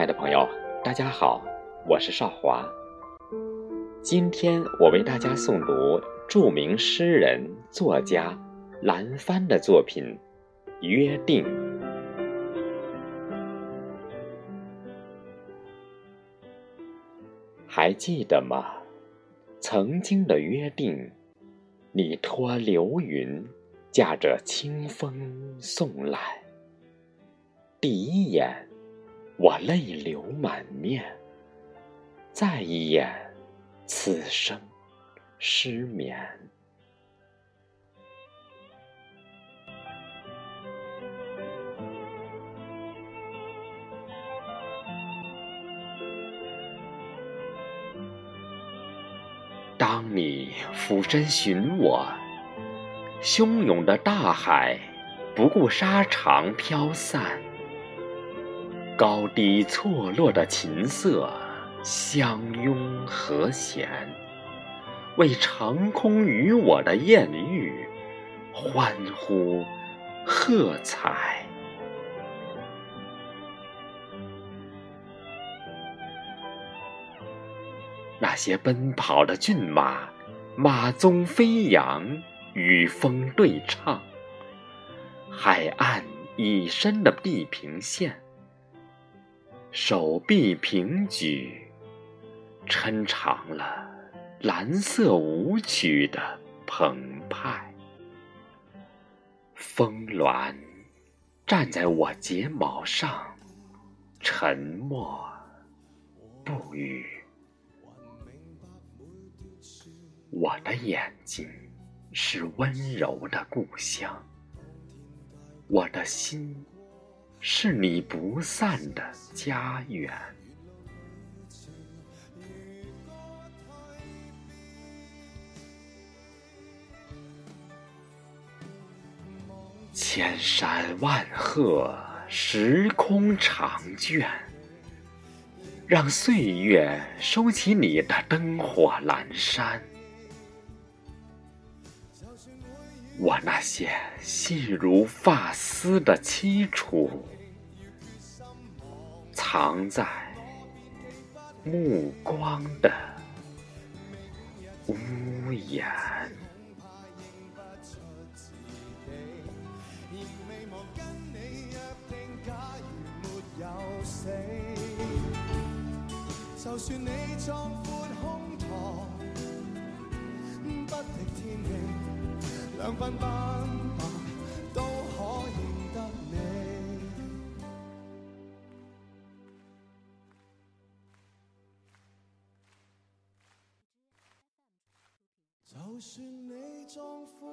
爱的朋友大家好，我是少华。今天我为大家诵读著名诗人、作家兰帆的作品《约定》。还记得吗？曾经的约定，你托流云，驾着清风送来。第一眼，我泪流满面；再一眼，此生失眠。当你俯身寻我，汹涌的大海不顾沙场飘散，高低错落的琴瑟相拥和弦，为长空与我的艳遇欢呼喝彩。那些奔跑的骏马，马鬃飞扬，与风对唱。海岸已深的地平线，手臂平举，抻长了蓝色舞曲的澎湃。峰峦站在我睫毛上，沉默不语。我的眼睛是温柔的故乡，我的心是你不散的家园。千山万壑，时空长卷，让岁月收起你的灯火阑珊。我那些细如发丝的凄楚，藏在目光的屋檐。就算你壮阔胸膛，不敌天气。两鬓斑白都可认得你，就算你壮阔